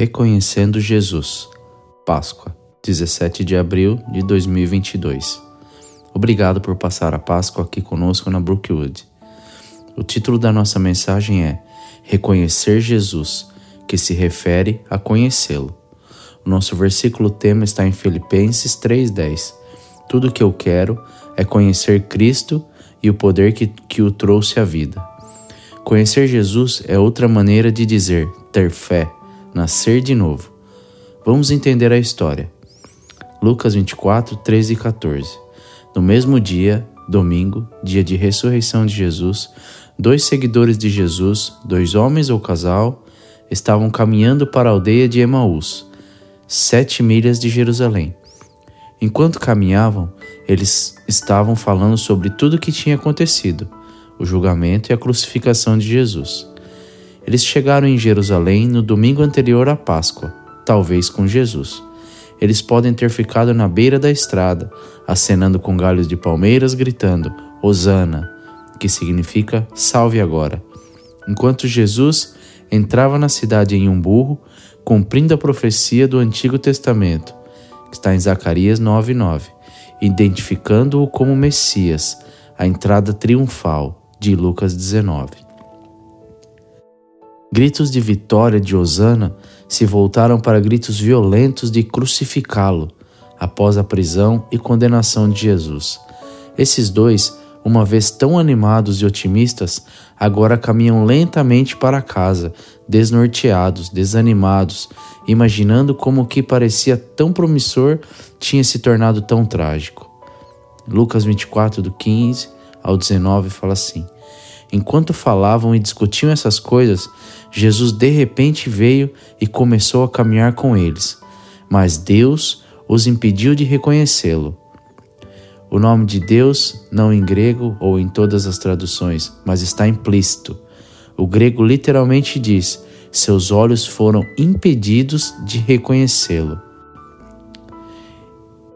Reconhecendo Jesus. Páscoa, 17 de abril de 2022. Obrigado por passar a Páscoa aqui conosco na Brookwood. O título da nossa mensagem é Reconhecer Jesus, que se refere a conhecê-lo. O nosso versículo tema está em Filipenses 3:10. Tudo o que eu quero é conhecer Cristo e o poder que, que o trouxe à vida. Conhecer Jesus é outra maneira de dizer ter fé nascer de novo. Vamos entender a história. Lucas 24, 13 e 14. No mesmo dia, domingo, dia de ressurreição de Jesus, dois seguidores de Jesus, dois homens ou casal, estavam caminhando para a aldeia de Emaús, sete milhas de Jerusalém. Enquanto caminhavam, eles estavam falando sobre tudo o que tinha acontecido, o julgamento e a crucificação de Jesus. Eles chegaram em Jerusalém no domingo anterior à Páscoa, talvez com Jesus. Eles podem ter ficado na beira da estrada, acenando com galhos de palmeiras, gritando: Hosana, que significa salve agora. Enquanto Jesus entrava na cidade em um burro, cumprindo a profecia do Antigo Testamento, que está em Zacarias 9:9, identificando-o como Messias, a entrada triunfal de Lucas 19. Gritos de vitória de Osana se voltaram para gritos violentos de crucificá-lo após a prisão e condenação de Jesus. Esses dois, uma vez tão animados e otimistas, agora caminham lentamente para casa, desnorteados, desanimados, imaginando como o que parecia tão promissor tinha se tornado tão trágico. Lucas 24, do 15 ao 19, fala assim. Enquanto falavam e discutiam essas coisas, Jesus de repente veio e começou a caminhar com eles, mas Deus os impediu de reconhecê-lo. O nome de Deus, não em grego ou em todas as traduções, mas está implícito. O grego literalmente diz: seus olhos foram impedidos de reconhecê-lo.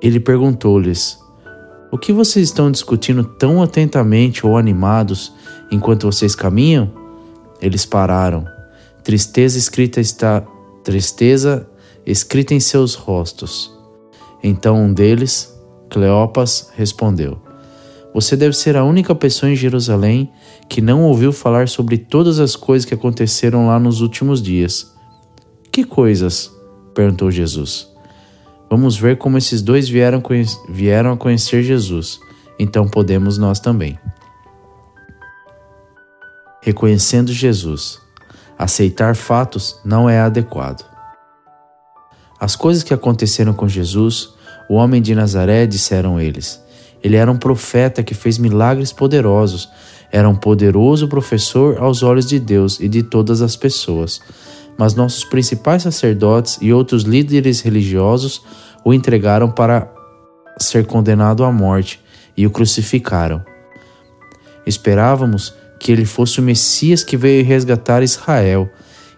Ele perguntou-lhes: O que vocês estão discutindo tão atentamente ou animados enquanto vocês caminham? Eles pararam. Tristeza escrita está tristeza escrita em seus rostos. Então um deles, Cleopas, respondeu: Você deve ser a única pessoa em Jerusalém que não ouviu falar sobre todas as coisas que aconteceram lá nos últimos dias. Que coisas? perguntou Jesus. Vamos ver como esses dois vieram, vieram a conhecer Jesus. Então podemos nós também reconhecendo Jesus. Aceitar fatos não é adequado. As coisas que aconteceram com Jesus, o homem de Nazaré, disseram eles. Ele era um profeta que fez milagres poderosos, era um poderoso professor aos olhos de Deus e de todas as pessoas. Mas nossos principais sacerdotes e outros líderes religiosos o entregaram para ser condenado à morte e o crucificaram. Esperávamos que ele fosse o Messias que veio resgatar Israel.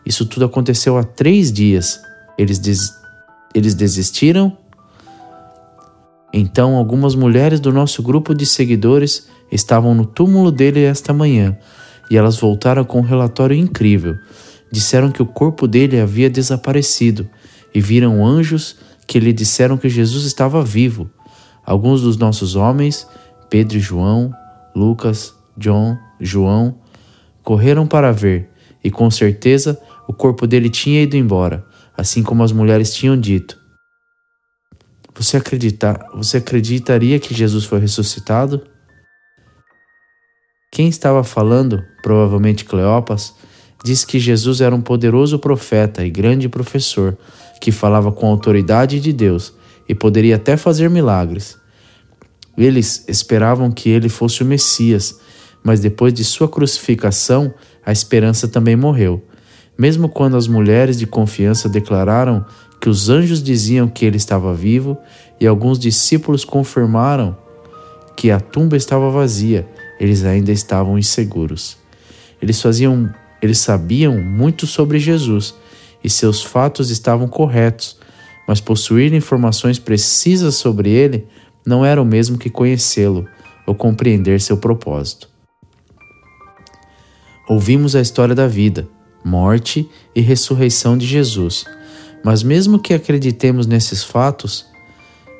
Isso tudo aconteceu há três dias. Eles, des... eles desistiram? Então, algumas mulheres do nosso grupo de seguidores estavam no túmulo dele esta manhã e elas voltaram com um relatório incrível. Disseram que o corpo dele havia desaparecido e viram anjos que lhe disseram que Jesus estava vivo. Alguns dos nossos homens, Pedro e João, Lucas, John, João, correram para ver, e com certeza o corpo dele tinha ido embora, assim como as mulheres tinham dito. Você, acredita, você acreditaria que Jesus foi ressuscitado? Quem estava falando, provavelmente Cleopas, disse que Jesus era um poderoso profeta e grande professor que falava com a autoridade de Deus e poderia até fazer milagres. Eles esperavam que ele fosse o Messias mas depois de sua crucificação, a esperança também morreu. Mesmo quando as mulheres de confiança declararam que os anjos diziam que ele estava vivo e alguns discípulos confirmaram que a tumba estava vazia, eles ainda estavam inseguros. Eles faziam, eles sabiam muito sobre Jesus e seus fatos estavam corretos, mas possuir informações precisas sobre ele não era o mesmo que conhecê-lo ou compreender seu propósito. Ouvimos a história da vida, morte e ressurreição de Jesus. Mas mesmo que acreditemos nesses fatos,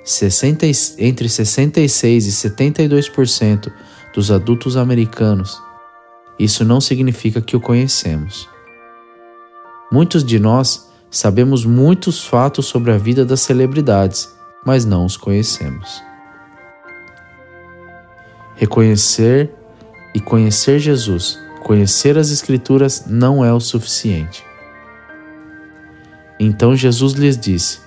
60, entre 66 e 72% dos adultos americanos, isso não significa que o conhecemos. Muitos de nós sabemos muitos fatos sobre a vida das celebridades, mas não os conhecemos. Reconhecer e conhecer Jesus, conhecer as Escrituras não é o suficiente. Então Jesus lhes disse: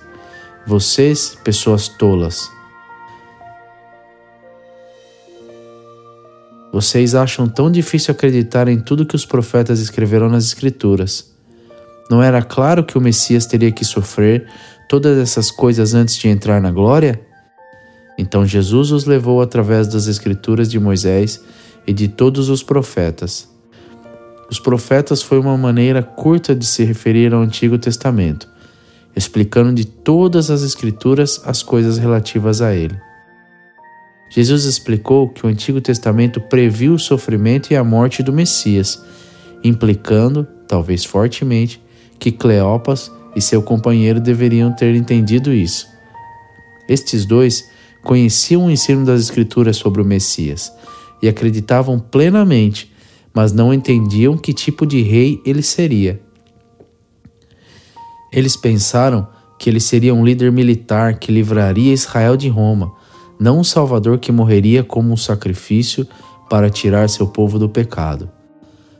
Vocês, pessoas tolas, vocês acham tão difícil acreditar em tudo que os profetas escreveram nas Escrituras não era claro que o Messias teria que sofrer todas essas coisas antes de entrar na glória? Então Jesus os levou através das Escrituras de Moisés e de todos os profetas. Os profetas foi uma maneira curta de se referir ao Antigo Testamento, explicando de todas as Escrituras as coisas relativas a ele. Jesus explicou que o Antigo Testamento previu o sofrimento e a morte do Messias, implicando, talvez fortemente, que Cleopas e seu companheiro deveriam ter entendido isso. Estes dois conheciam o ensino das Escrituras sobre o Messias e acreditavam plenamente, mas não entendiam que tipo de rei ele seria. Eles pensaram que ele seria um líder militar que livraria Israel de Roma, não um salvador que morreria como um sacrifício para tirar seu povo do pecado.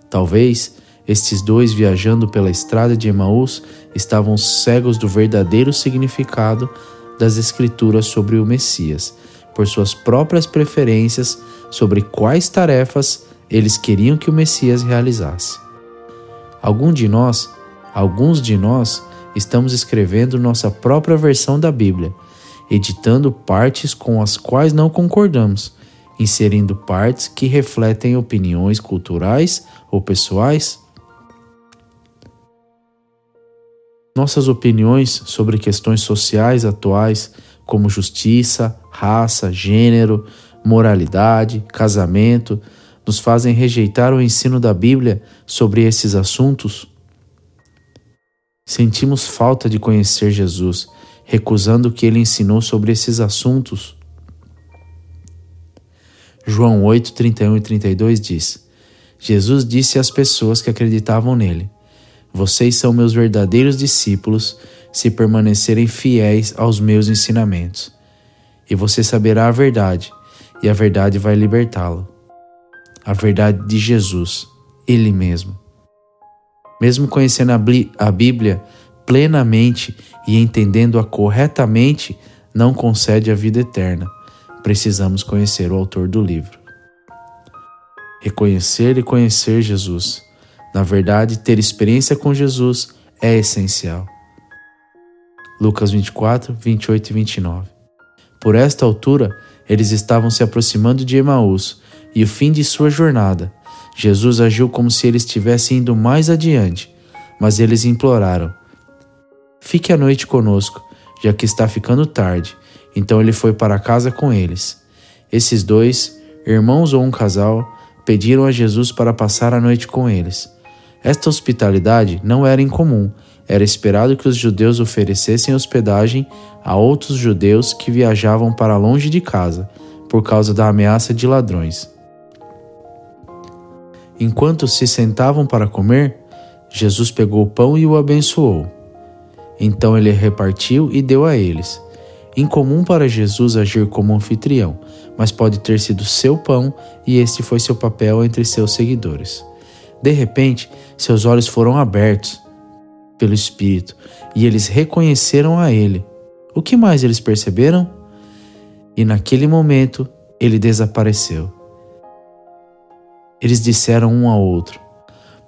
Talvez estes dois, viajando pela estrada de Emaús, estavam cegos do verdadeiro significado das Escrituras sobre o Messias, por suas próprias preferências sobre quais tarefas eles queriam que o Messias realizasse. Algum de nós, alguns de nós, estamos escrevendo nossa própria versão da Bíblia, editando partes com as quais não concordamos, inserindo partes que refletem opiniões culturais ou pessoais Nossas opiniões sobre questões sociais atuais, como justiça, raça, gênero, moralidade, casamento, nos fazem rejeitar o ensino da Bíblia sobre esses assuntos? Sentimos falta de conhecer Jesus, recusando o que ele ensinou sobre esses assuntos. João 8, 31 e 32 diz: Jesus disse às pessoas que acreditavam nele: vocês são meus verdadeiros discípulos se permanecerem fiéis aos meus ensinamentos. E você saberá a verdade, e a verdade vai libertá-lo. A verdade de Jesus, Ele mesmo. Mesmo conhecendo a Bíblia plenamente e entendendo-a corretamente, não concede a vida eterna. Precisamos conhecer o autor do livro. Reconhecer e conhecer Jesus na verdade, ter experiência com Jesus é essencial. Lucas 24, 28 e 29. Por esta altura, eles estavam se aproximando de Emaús e o fim de sua jornada. Jesus agiu como se ele estivesse indo mais adiante, mas eles imploraram: Fique a noite conosco, já que está ficando tarde. Então ele foi para casa com eles. Esses dois, irmãos ou um casal, pediram a Jesus para passar a noite com eles. Esta hospitalidade não era incomum, era esperado que os judeus oferecessem hospedagem a outros judeus que viajavam para longe de casa, por causa da ameaça de ladrões. Enquanto se sentavam para comer, Jesus pegou o pão e o abençoou. Então ele repartiu e deu a eles. Incomum para Jesus agir como anfitrião, mas pode ter sido seu pão e este foi seu papel entre seus seguidores. De repente, seus olhos foram abertos pelo Espírito e eles reconheceram a Ele. O que mais eles perceberam? E naquele momento ele desapareceu. Eles disseram um ao outro: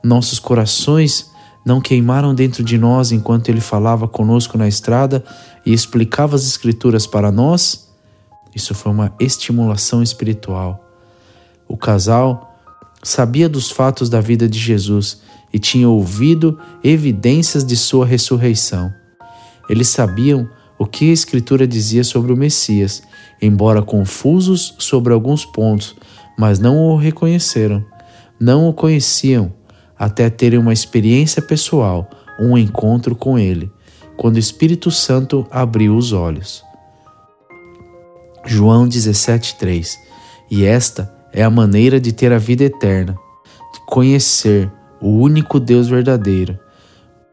Nossos corações não queimaram dentro de nós enquanto ele falava conosco na estrada e explicava as Escrituras para nós? Isso foi uma estimulação espiritual. O casal sabia dos fatos da vida de Jesus e tinha ouvido evidências de sua ressurreição. Eles sabiam o que a Escritura dizia sobre o Messias, embora confusos sobre alguns pontos, mas não o reconheceram. Não o conheciam até terem uma experiência pessoal, um encontro com ele. quando o Espírito Santo abriu os olhos. João 17,3 E esta é a maneira de ter a vida eterna, de conhecer o único Deus verdadeiro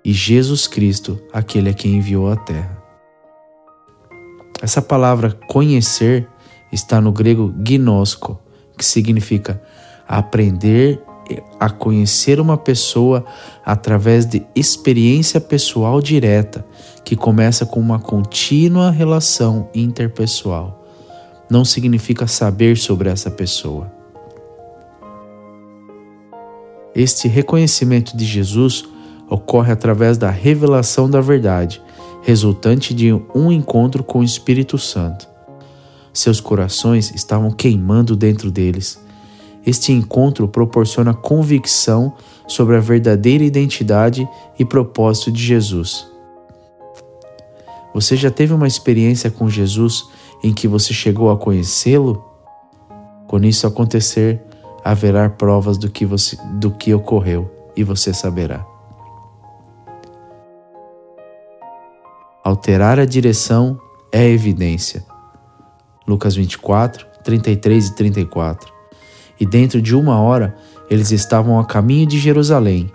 e Jesus Cristo, aquele a quem enviou à terra. Essa palavra conhecer está no grego gnosko, que significa aprender a conhecer uma pessoa através de experiência pessoal direta, que começa com uma contínua relação interpessoal. Não significa saber sobre essa pessoa. Este reconhecimento de Jesus ocorre através da revelação da verdade, resultante de um encontro com o Espírito Santo. Seus corações estavam queimando dentro deles. Este encontro proporciona convicção sobre a verdadeira identidade e propósito de Jesus. Você já teve uma experiência com Jesus em que você chegou a conhecê-lo? Quando isso acontecer, haverá provas do que, você, do que ocorreu e você saberá. Alterar a direção é evidência. Lucas 24, 33 e 34. E dentro de uma hora eles estavam a caminho de Jerusalém.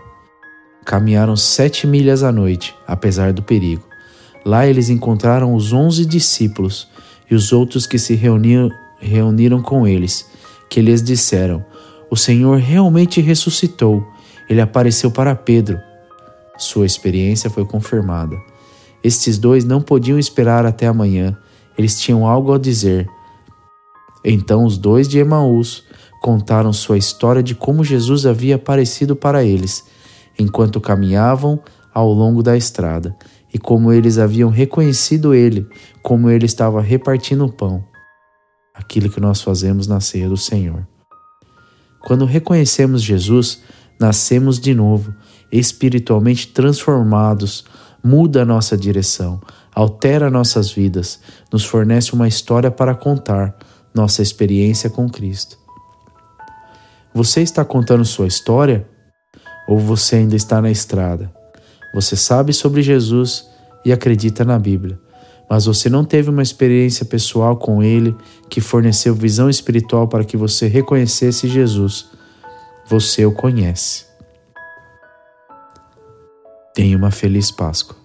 Caminharam sete milhas à noite, apesar do perigo. Lá eles encontraram os onze discípulos e os outros que se reuniram, reuniram com eles, que lhes disseram: O Senhor realmente ressuscitou. Ele apareceu para Pedro. Sua experiência foi confirmada. Estes dois não podiam esperar até amanhã, eles tinham algo a dizer. Então os dois de Emaús contaram sua história de como Jesus havia aparecido para eles, enquanto caminhavam ao longo da estrada, e como eles haviam reconhecido ele, como ele estava repartindo o pão, aquilo que nós fazemos na ceia do Senhor. Quando reconhecemos Jesus, nascemos de novo, espiritualmente transformados, muda a nossa direção, altera nossas vidas, nos fornece uma história para contar nossa experiência com Cristo. Você está contando sua história ou você ainda está na estrada? Você sabe sobre Jesus e acredita na Bíblia, mas você não teve uma experiência pessoal com Ele que forneceu visão espiritual para que você reconhecesse Jesus. Você o conhece. Tenha uma feliz Páscoa.